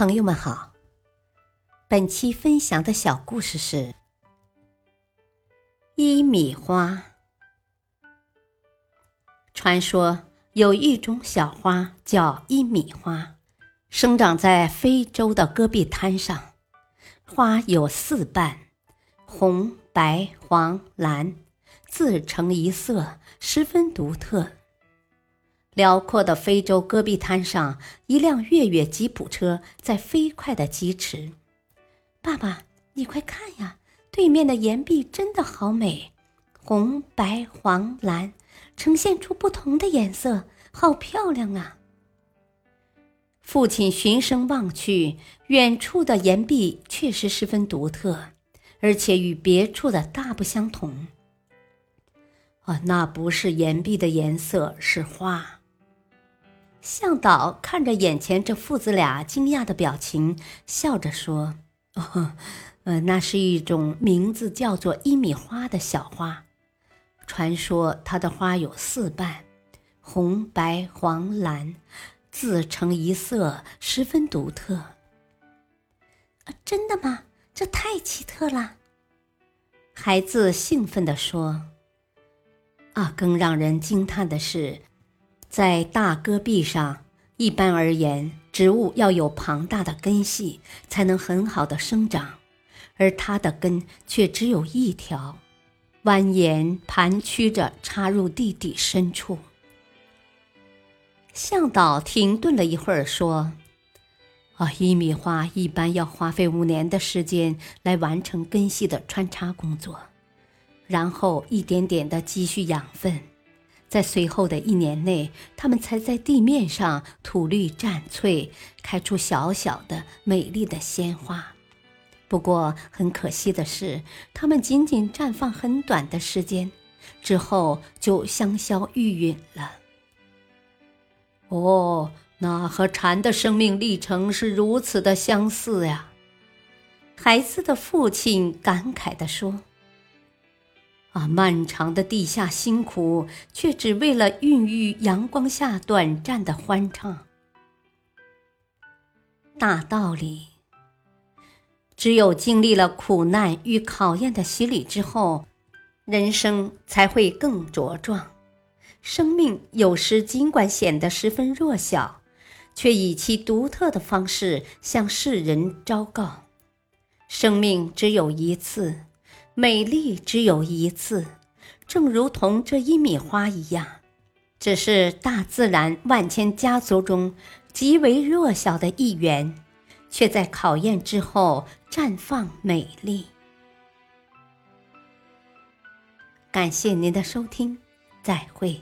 朋友们好，本期分享的小故事是一米花。传说有一种小花叫一米花，生长在非洲的戈壁滩上，花有四瓣，红、白、黄、蓝，自成一色，十分独特。辽阔的非洲戈壁滩上，一辆越野吉普车在飞快的疾驰。爸爸，你快看呀，对面的岩壁真的好美，红、白、黄、蓝，呈现出不同的颜色，好漂亮啊！父亲循声望去，远处的岩壁确实十分独特，而且与别处的大不相同。啊，那不是岩壁的颜色，是花。向导看着眼前这父子俩惊讶的表情，笑着说：“哦，呃，那是一种名字叫做一米花的小花。传说它的花有四瓣，红、白、黄、蓝，自成一色，十分独特。啊，真的吗？这太奇特了！”孩子兴奋地说：“啊，更让人惊叹的是。”在大戈壁上，一般而言，植物要有庞大的根系才能很好的生长，而它的根却只有一条，蜿蜒盘曲着插入地底深处。向导停顿了一会儿，说：“啊，一米花一般要花费五年的时间来完成根系的穿插工作，然后一点点的积蓄养分。”在随后的一年内，它们才在地面上吐绿绽翠，开出小小的美丽的鲜花。不过很可惜的是，它们仅仅绽放很短的时间，之后就香消玉殒了。哦，那和蝉的生命历程是如此的相似呀！孩子的父亲感慨地说。啊，漫长的地下辛苦，却只为了孕育阳光下短暂的欢畅。大道理，只有经历了苦难与考验的洗礼之后，人生才会更茁壮。生命有时尽管显得十分弱小，却以其独特的方式向世人昭告：生命只有一次。美丽只有一次，正如同这一米花一样，只是大自然万千家族中极为弱小的一员，却在考验之后绽放美丽。感谢您的收听，再会。